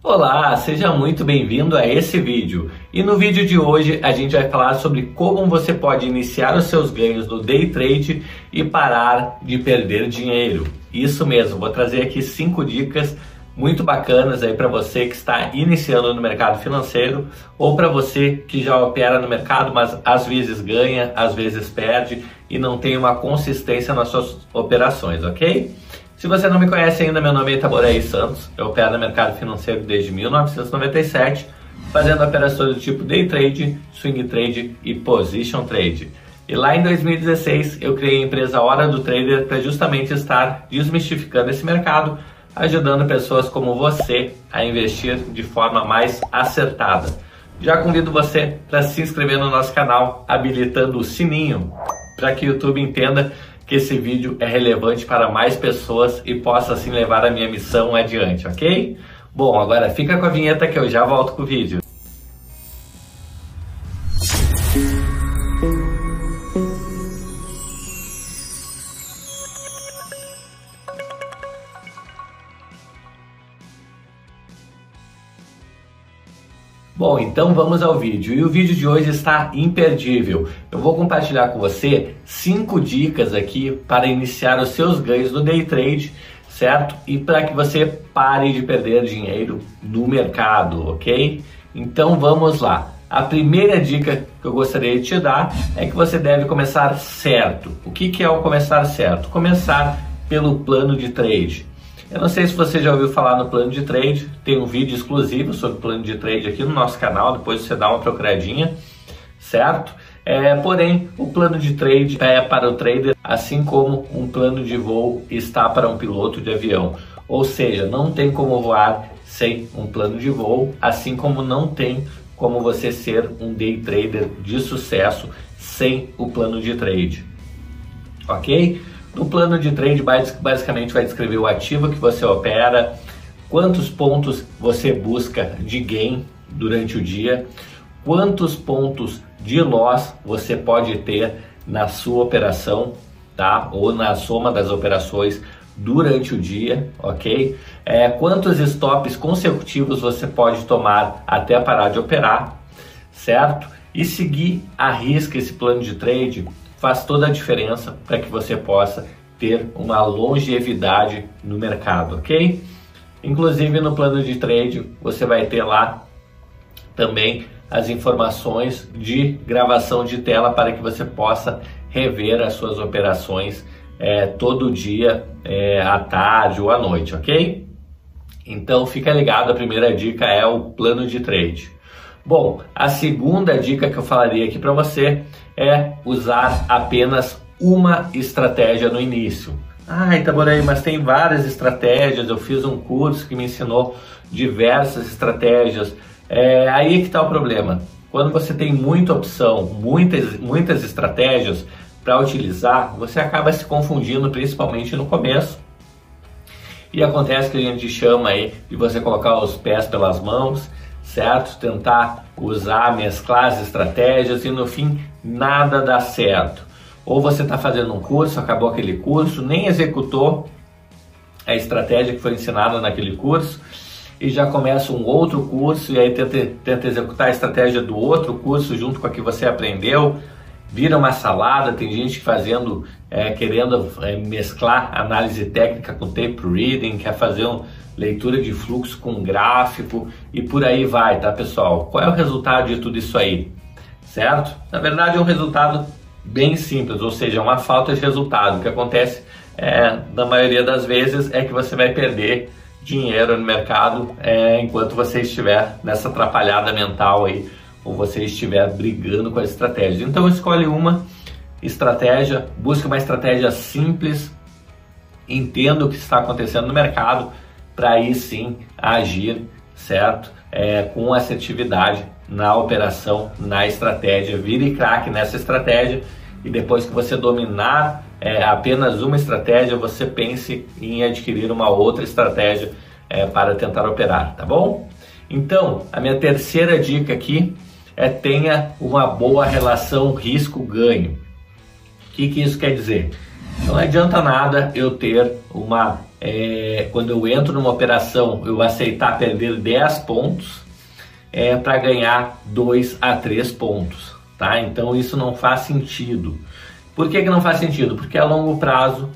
Olá, seja muito bem-vindo a esse vídeo. E no vídeo de hoje a gente vai falar sobre como você pode iniciar os seus ganhos no day trade e parar de perder dinheiro. Isso mesmo, vou trazer aqui cinco dicas muito bacanas aí para você que está iniciando no mercado financeiro ou para você que já opera no mercado, mas às vezes ganha, às vezes perde e não tem uma consistência nas suas operações, ok? Se você não me conhece ainda, meu nome é Itaborei Santos, eu opero no mercado financeiro desde 1997, fazendo operações do tipo day trade, swing trade e position trade. E lá em 2016 eu criei a empresa Hora do Trader para justamente estar desmistificando esse mercado, ajudando pessoas como você a investir de forma mais acertada. Já convido você para se inscrever no nosso canal, habilitando o sininho para que o YouTube entenda que esse vídeo é relevante para mais pessoas e possa assim levar a minha missão adiante, ok? Bom, agora fica com a vinheta que eu já volto com o vídeo. Bom, então vamos ao vídeo. E o vídeo de hoje está imperdível. Eu vou compartilhar com você cinco dicas aqui para iniciar os seus ganhos no day trade, certo? E para que você pare de perder dinheiro no mercado, ok? Então vamos lá. A primeira dica que eu gostaria de te dar é que você deve começar certo. O que, que é o começar certo? Começar pelo plano de trade. Eu não sei se você já ouviu falar no plano de trade, tem um vídeo exclusivo sobre plano de trade aqui no nosso canal, depois você dá uma procuradinha, certo? É, porém, o plano de trade é para o trader, assim como um plano de voo está para um piloto de avião. Ou seja, não tem como voar sem um plano de voo, assim como não tem como você ser um day trader de sucesso sem o plano de trade. Ok? No plano de trade, basicamente vai descrever o ativo que você opera, quantos pontos você busca de gain durante o dia, quantos pontos de loss você pode ter na sua operação, tá? Ou na soma das operações durante o dia, ok? É, quantos stops consecutivos você pode tomar até parar de operar, certo? E seguir a risca esse plano de trade faz toda a diferença para que você possa ter uma longevidade no mercado, ok? Inclusive no plano de trade você vai ter lá também as informações de gravação de tela para que você possa rever as suas operações é, todo dia, é, à tarde ou à noite, ok? Então fica ligado, a primeira dica é o plano de trade. Bom, a segunda dica que eu falaria aqui para você é usar apenas uma estratégia no início. Ah, Itaboraí, mas tem várias estratégias. Eu fiz um curso que me ensinou diversas estratégias. É aí que está o problema. Quando você tem muita opção, muitas, muitas estratégias para utilizar, você acaba se confundindo, principalmente no começo. E acontece que a gente chama aí de você colocar os pés pelas mãos certo? Tentar usar, mesclar as estratégias e no fim nada dá certo. Ou você está fazendo um curso, acabou aquele curso, nem executou a estratégia que foi ensinada naquele curso e já começa um outro curso e aí tenta, tenta executar a estratégia do outro curso junto com a que você aprendeu. Vira uma salada, tem gente fazendo, é, querendo é, mesclar análise técnica com tape reading, quer fazer um, leitura de fluxo com gráfico e por aí vai, tá pessoal? Qual é o resultado de tudo isso aí? Certo? Na verdade é um resultado bem simples, ou seja, uma falta de resultado. O que acontece é, na maioria das vezes é que você vai perder dinheiro no mercado é, enquanto você estiver nessa atrapalhada mental aí ou você estiver brigando com as estratégias. Então escolhe uma estratégia, busque uma estratégia simples, entenda o que está acontecendo no mercado para aí sim agir, certo? É, com assertividade na operação, na estratégia, vire craque nessa estratégia e depois que você dominar é, apenas uma estratégia, você pense em adquirir uma outra estratégia é, para tentar operar, tá bom? Então, a minha terceira dica aqui é tenha uma boa relação risco-ganho. O que, que isso quer dizer? Não adianta nada eu ter uma é, quando eu entro numa operação, eu aceitar perder 10 pontos é, para ganhar 2 a 3 pontos, tá? Então isso não faz sentido. Por que, que não faz sentido? Porque a longo prazo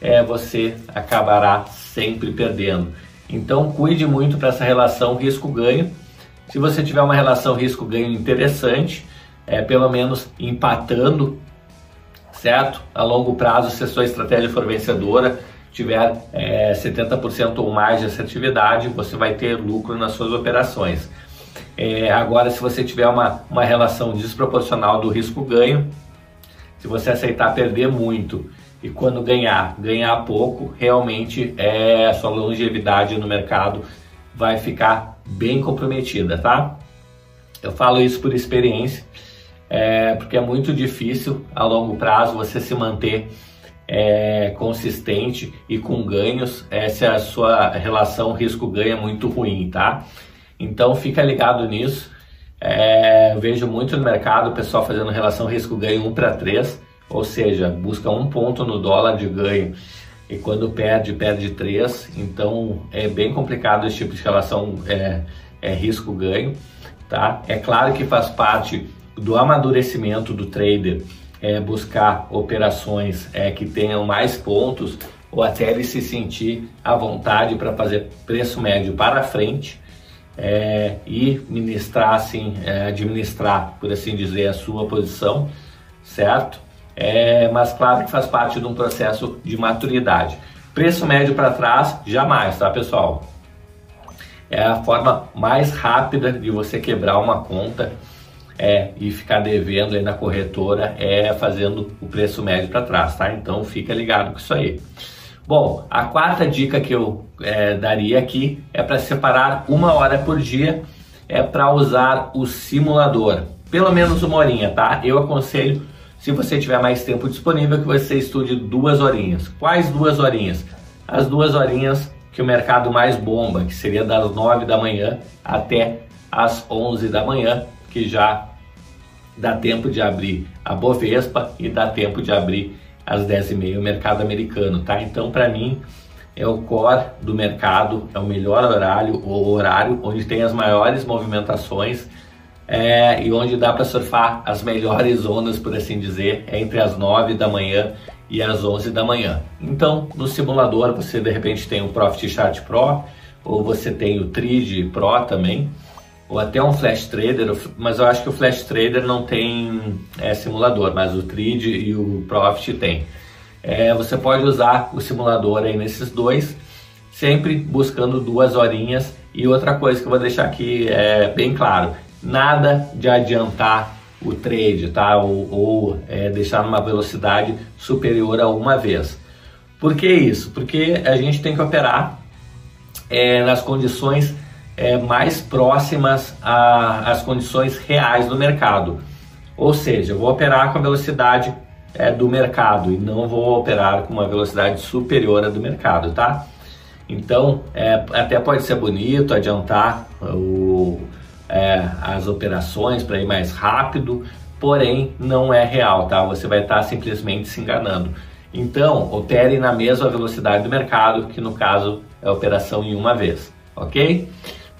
é, você acabará sempre perdendo. Então cuide muito para essa relação risco-ganho. Se você tiver uma relação risco-ganho interessante, é, pelo menos empatando, certo? A longo prazo, se a sua estratégia for vencedora, tiver é, 70% ou mais de assertividade, você vai ter lucro nas suas operações. É, agora, se você tiver uma, uma relação desproporcional do risco-ganho, se você aceitar perder muito e quando ganhar, ganhar pouco, realmente é, a sua longevidade no mercado vai ficar bem comprometida, tá? Eu falo isso por experiência, é, porque é muito difícil a longo prazo você se manter é, consistente e com ganhos é, se a sua relação risco-ganho é muito ruim, tá? Então fica ligado nisso. É, vejo muito no mercado o pessoal fazendo relação risco-ganho 1 para 3, ou seja, busca um ponto no dólar de ganho e quando perde, perde 3. Então é bem complicado esse tipo de relação é, é risco-ganho. Tá? É claro que faz parte do amadurecimento do trader é, buscar operações é, que tenham mais pontos ou até ele se sentir à vontade para fazer preço médio para frente é, e ministrar assim, é, administrar, por assim dizer, a sua posição, certo? É, mas claro que faz parte de um processo de maturidade. Preço médio para trás, jamais, tá pessoal? É a forma mais rápida de você quebrar uma conta é, e ficar devendo aí na corretora é fazendo o preço médio para trás, tá? Então fica ligado com isso aí. Bom, a quarta dica que eu é, daria aqui é para separar uma hora por dia é para usar o simulador, pelo menos uma horinha, tá? Eu aconselho, se você tiver mais tempo disponível, que você estude duas horinhas. Quais duas horinhas? As duas horinhas que o mercado mais bomba, que seria das 9 da manhã até as 11 da manhã, que já dá tempo de abrir a Bovespa e dá tempo de abrir às 10h30 o mercado americano, tá? Então, para mim, é o core do mercado, é o melhor horário, o horário onde tem as maiores movimentações é, e onde dá para surfar as melhores zonas, por assim dizer, é entre as 9 da manhã e as 11 da manhã. Então, no simulador, você de repente tem o Profit Chart Pro ou você tem o Trade Pro também, ou até um Flash Trader, mas eu acho que o Flash Trader não tem é, simulador, mas o Trade e o Profit tem. É, você pode usar o simulador aí nesses dois, sempre buscando duas horinhas. E outra coisa que eu vou deixar aqui é bem claro: nada de adiantar o trade, tá? Ou, ou é, deixar numa velocidade superior a uma vez. Por que isso? Porque a gente tem que operar é, nas condições é, mais próximas às condições reais do mercado. Ou seja, eu vou operar com a velocidade é, do mercado e não vou operar com uma velocidade superior à do mercado, tá? Então, é, até pode ser bonito adiantar o, é, as operações para ir mais rápido, porém não é real, tá? Você vai estar simplesmente se enganando. Então, opere na mesma velocidade do mercado, que no caso é operação em uma vez, ok?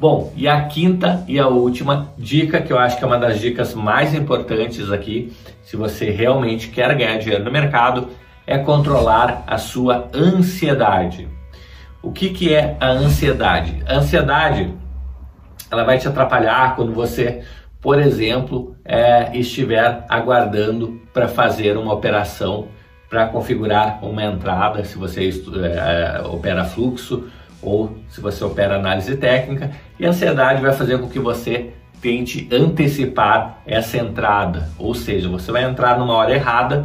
Bom, e a quinta e a última dica, que eu acho que é uma das dicas mais importantes aqui, se você realmente quer ganhar dinheiro no mercado, é controlar a sua ansiedade. O que, que é a ansiedade? A ansiedade ela vai te atrapalhar quando você, por exemplo, é, estiver aguardando para fazer uma operação, para configurar uma entrada, se você é, é, opera fluxo ou se você opera análise técnica, e a ansiedade vai fazer com que você tente antecipar essa entrada, ou seja, você vai entrar numa hora errada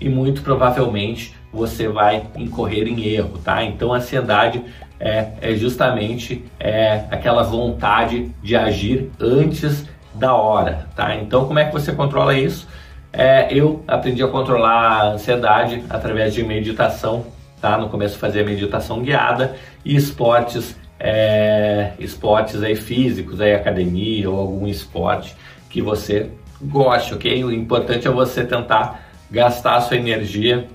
e muito provavelmente você vai incorrer em erro, tá? Então a ansiedade é, é justamente é, aquela vontade de agir antes da hora, tá? Então como é que você controla isso? É, eu aprendi a controlar a ansiedade através de meditação tá? No começo fazia meditação guiada e esportes, é, esportes aí físicos, aí academia ou algum esporte que você goste, ok? O importante é você tentar gastar a sua energia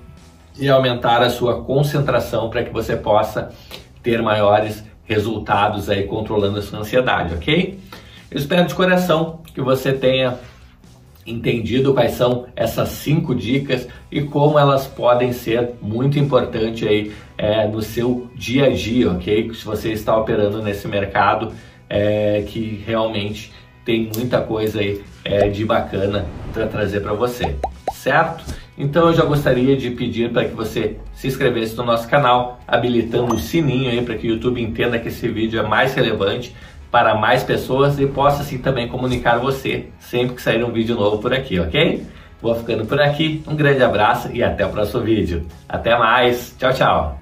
e aumentar a sua concentração para que você possa ter maiores resultados aí controlando a sua ansiedade, ok? Eu espero de coração que você tenha entendido quais são essas cinco dicas e como elas podem ser muito importantes aí é, no seu dia a dia, ok? Se você está operando nesse mercado é, que realmente tem muita coisa aí é, de bacana para trazer para você, certo? Então eu já gostaria de pedir para que você se inscrevesse no nosso canal, habilitando o sininho aí para que o YouTube entenda que esse vídeo é mais relevante para mais pessoas e possa assim também comunicar você sempre que sair um vídeo novo por aqui, ok? Vou ficando por aqui, um grande abraço e até o próximo vídeo. Até mais, tchau, tchau!